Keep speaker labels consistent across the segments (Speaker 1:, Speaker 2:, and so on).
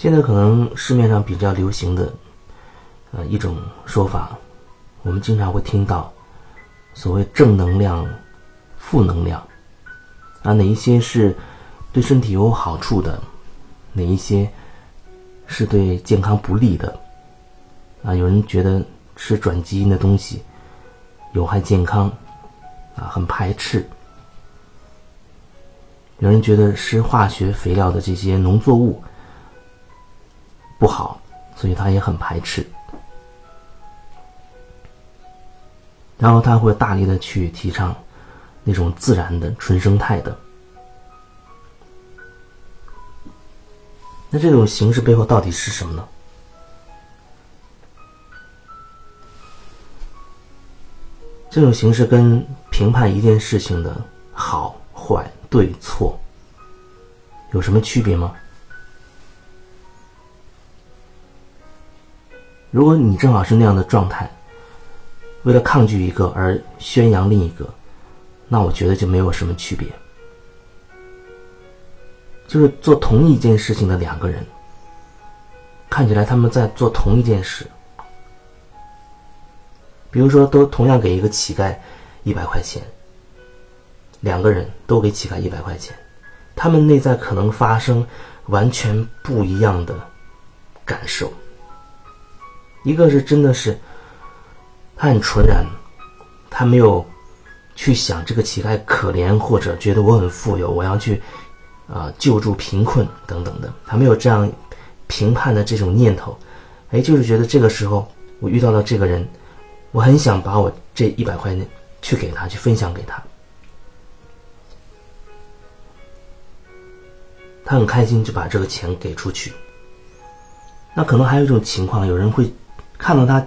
Speaker 1: 现在可能市面上比较流行的，呃，一种说法，我们经常会听到，所谓正能量、负能量，啊，哪一些是对身体有好处的，哪一些是对健康不利的，啊，有人觉得吃转基因的东西有害健康，啊，很排斥；有人觉得吃化学肥料的这些农作物。不好，所以他也很排斥。然后他会大力的去提倡那种自然的、纯生态的。那这种形式背后到底是什么呢？这种形式跟评判一件事情的好坏、对错有什么区别吗？如果你正好是那样的状态，为了抗拒一个而宣扬另一个，那我觉得就没有什么区别。就是做同一件事情的两个人，看起来他们在做同一件事。比如说，都同样给一个乞丐一百块钱，两个人都给乞丐一百块钱，他们内在可能发生完全不一样的感受。一个是真的是，他很纯然，他没有去想这个乞丐可怜或者觉得我很富有，我要去啊救助贫困等等的，他没有这样评判的这种念头，哎，就是觉得这个时候我遇到了这个人，我很想把我这一百块钱去给他，去分享给他，他很开心就把这个钱给出去。那可能还有一种情况，有人会。看到他，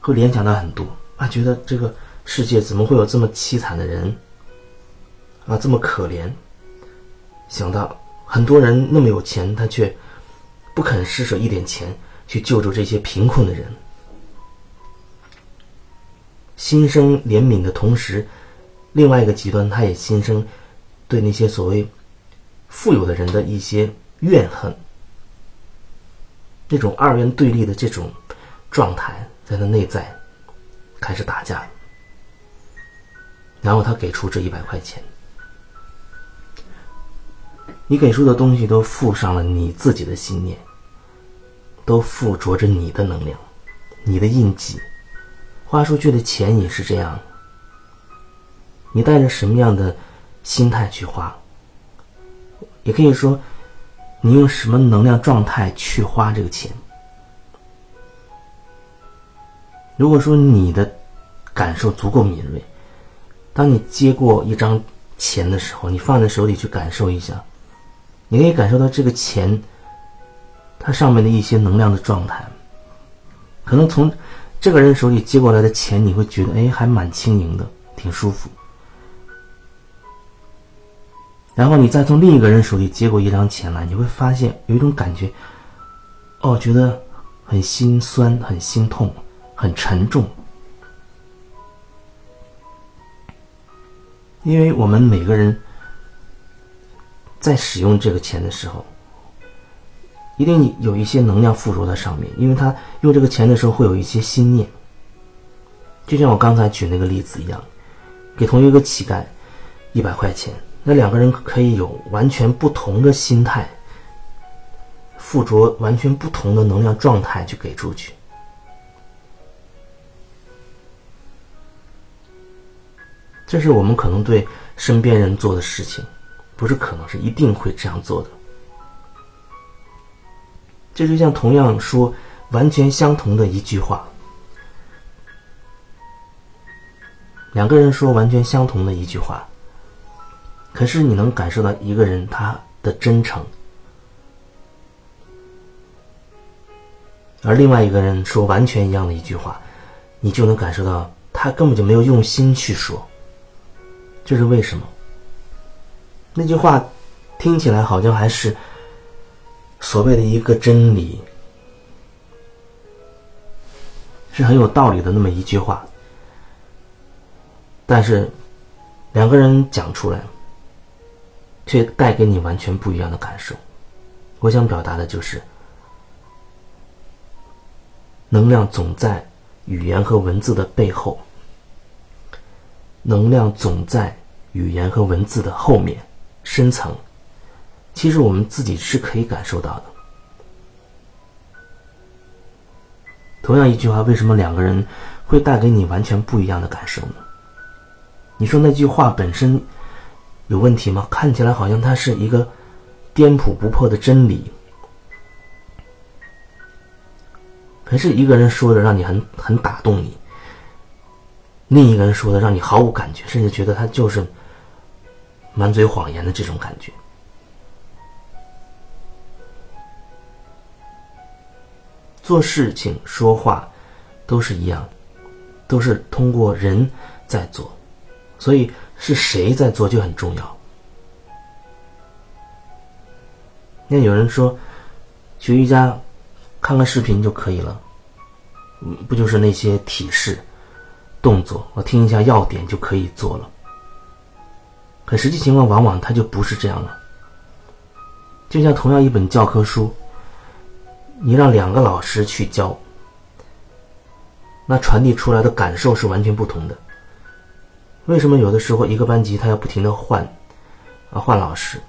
Speaker 1: 会联想到很多啊，觉得这个世界怎么会有这么凄惨的人啊，这么可怜。想到很多人那么有钱，他却不肯施舍一点钱去救助这些贫困的人，心生怜悯的同时，另外一个极端，他也心生对那些所谓富有的人的一些怨恨，那种二元对立的这种。状态在他内在开始打架，然后他给出这一百块钱，你给出的东西都附上了你自己的信念，都附着着你的能量，你的印记，花出去的钱也是这样。你带着什么样的心态去花？也可以说，你用什么能量状态去花这个钱？如果说你的感受足够敏锐，当你接过一张钱的时候，你放在手里去感受一下，你可以感受到这个钱它上面的一些能量的状态。可能从这个人手里接过来的钱，你会觉得哎，还蛮轻盈的，挺舒服。然后你再从另一个人手里接过一张钱来，你会发现有一种感觉，哦，觉得很心酸，很心痛。很沉重，因为我们每个人在使用这个钱的时候，一定有一些能量附着在上面，因为他用这个钱的时候会有一些心念，就像我刚才举那个例子一样，给同一个乞丐一百块钱，那两个人可以有完全不同的心态，附着完全不同的能量状态去给出去。这是我们可能对身边人做的事情，不是可能是一定会这样做的。这就像同样说完全相同的一句话，两个人说完全相同的一句话，可是你能感受到一个人他的真诚，而另外一个人说完全一样的一句话，你就能感受到他根本就没有用心去说。这是为什么？那句话听起来好像还是所谓的一个真理，是很有道理的那么一句话。但是两个人讲出来，却带给你完全不一样的感受。我想表达的就是，能量总在语言和文字的背后，能量总在语言和文字的后面，深层。其实我们自己是可以感受到的。同样一句话，为什么两个人会带给你完全不一样的感受呢？你说那句话本身有问题吗？看起来好像它是一个颠扑不破的真理，可是一个人说的让你很很打动你，另一个人说的让你毫无感觉，甚至觉得他就是满嘴谎言的这种感觉。做事情、说话都是一样，都是通过人在做，所以是谁在做就很重要。那有人说，学瑜伽看个视频就可以了，嗯不就是那些体式、动作，我听一下要点就可以做了。可实际情况往往它就不是这样了。就像同样一本教科书。你让两个老师去教，那传递出来的感受是完全不同的。为什么有的时候一个班级他要不停的换，啊换老师？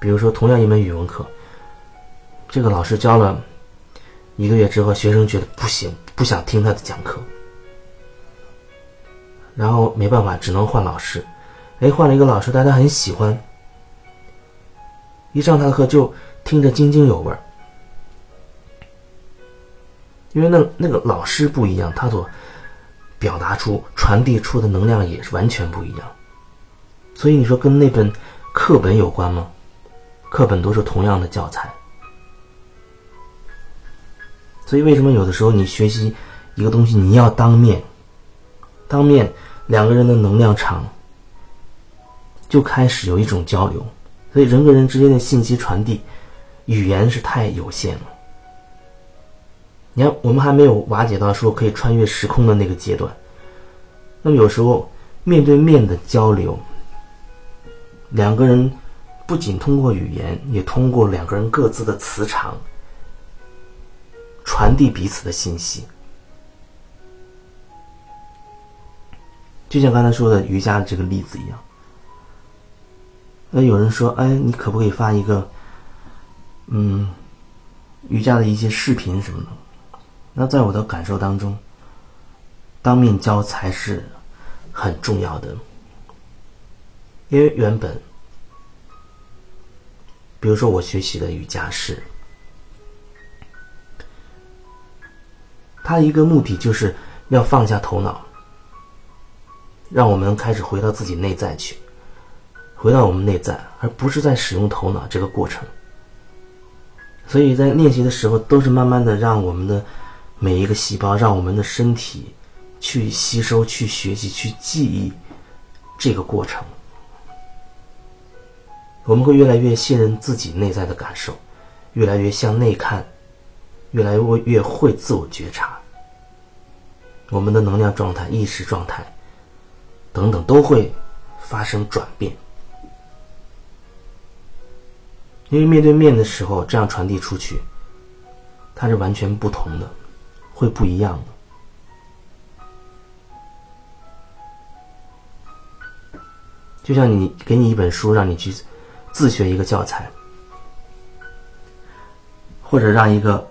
Speaker 1: 比如说同样一门语文课，这个老师教了一个月之后，学生觉得不行，不想听他的讲课，然后没办法，只能换老师。哎，换了一个老师，大家很喜欢，一上他的课就听着津津有味儿。因为那那个老师不一样，他所表达出、传递出的能量也是完全不一样。所以你说跟那本课本有关吗？课本都是同样的教材。所以为什么有的时候你学习一个东西，你要当面，当面两个人的能量场就开始有一种交流。所以人跟人之间的信息传递，语言是太有限了。你看，我们还没有瓦解到说可以穿越时空的那个阶段。那么有时候面对面的交流，两个人不仅通过语言，也通过两个人各自的磁场传递彼此的信息。就像刚才说的瑜伽这个例子一样。那有人说：“哎，你可不可以发一个，嗯，瑜伽的一些视频什么的？”那在我的感受当中，当面教才是很重要的，因为原本，比如说我学习的瑜伽是，它一个目的就是要放下头脑，让我们开始回到自己内在去，回到我们内在，而不是在使用头脑这个过程。所以在练习的时候，都是慢慢的让我们的。每一个细胞，让我们的身体去吸收、去学习、去记忆这个过程，我们会越来越信任自己内在的感受，越来越向内看，越来越越会自我觉察，我们的能量状态、意识状态等等都会发生转变。因为面对面的时候，这样传递出去，它是完全不同的。会不一样的，就像你给你一本书，让你去自学一个教材，或者让一个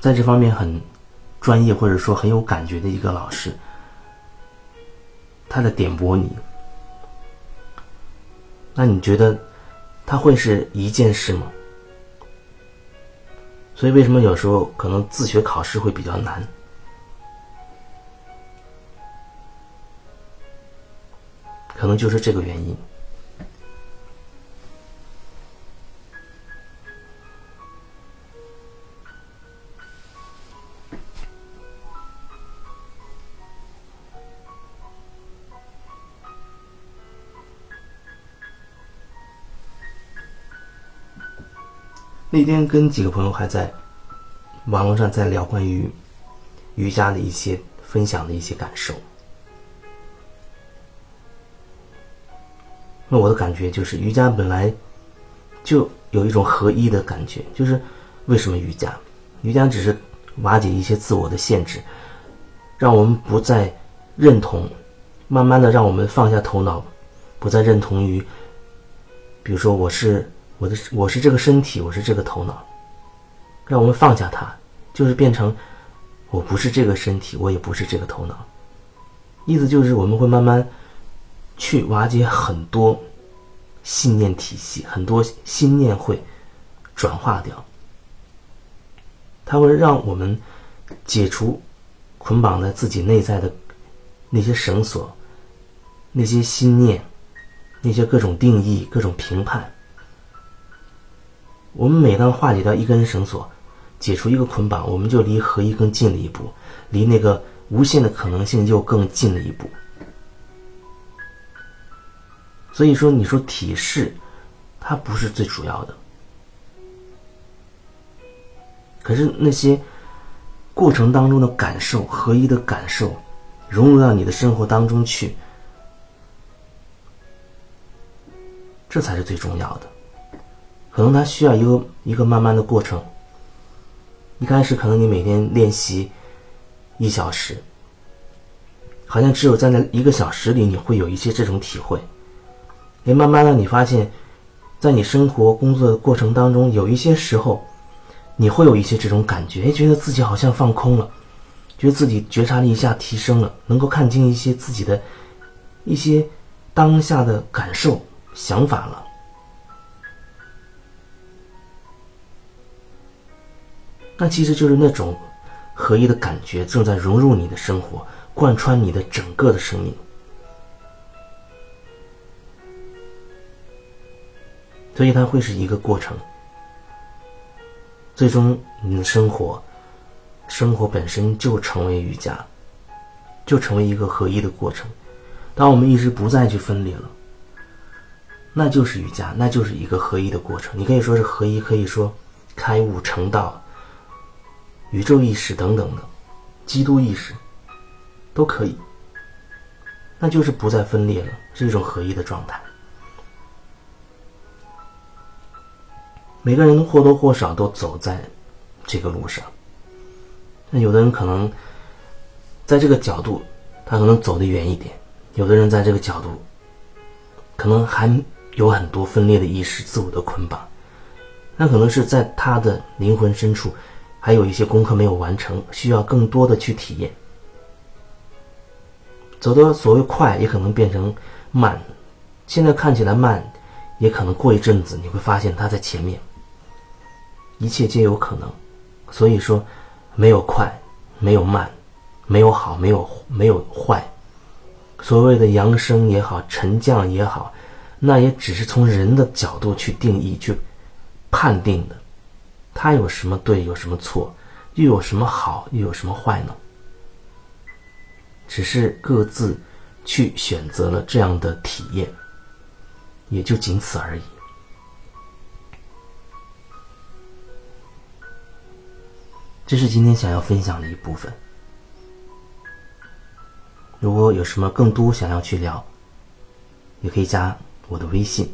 Speaker 1: 在这方面很专业或者说很有感觉的一个老师，他在点拨你，那你觉得他会是一件事吗？所以，为什么有时候可能自学考试会比较难？可能就是这个原因。那天跟几个朋友还在网络上在聊关于瑜伽的一些分享的一些感受。那我的感觉就是，瑜伽本来就有一种合一的感觉，就是为什么瑜伽？瑜伽只是瓦解一些自我的限制，让我们不再认同，慢慢的让我们放下头脑，不再认同于，比如说我是我的我是这个身体，我是这个头脑，让我们放下它，就是变成我不是这个身体，我也不是这个头脑，意思就是我们会慢慢去瓦解很多信念体系，很多心念会转化掉。它会让我们解除捆绑在自己内在的那些绳索、那些心念、那些各种定义、各种评判。我们每当化解掉一根绳索，解除一个捆绑，我们就离合一更近了一步，离那个无限的可能性又更近了一步。所以说，你说体式，它不是最主要的。可是那些过程当中的感受，合一的感受，融入到你的生活当中去，这才是最重要的。可能它需要一个一个慢慢的过程。一开始可能你每天练习一小时，好像只有在那一个小时里，你会有一些这种体会。也慢慢的，你发现，在你生活工作的过程当中，有一些时候。你会有一些这种感觉，觉得自己好像放空了，觉得自己觉察力一下提升了，能够看清一些自己的一些当下的感受、想法了。那其实就是那种合一的感觉正在融入你的生活，贯穿你的整个的生命，所以它会是一个过程。最终，你的生活，生活本身就成为瑜伽，就成为一个合一的过程。当我们意识不再去分裂了，那就是瑜伽，那就是一个合一的过程。你可以说是合一，可以说开悟成道、宇宙意识等等的，基督意识都可以。那就是不再分裂了，是一种合一的状态。每个人或多或少都走在这个路上，那有的人可能在这个角度，他可能走得远一点；有的人在这个角度，可能还有很多分裂的意识、自我的捆绑。那可能是在他的灵魂深处，还有一些功课没有完成，需要更多的去体验。走的所谓快，也可能变成慢。现在看起来慢，也可能过一阵子你会发现它在前面。一切皆有可能，所以说，没有快，没有慢，没有好，没有没有坏。所谓的扬升也好，沉降也好，那也只是从人的角度去定义、去判定的。它有什么对，有什么错，又有什么好，又有什么坏呢？只是各自去选择了这样的体验，也就仅此而已。这是今天想要分享的一部分。如果有什么更多想要去聊，也可以加我的微信。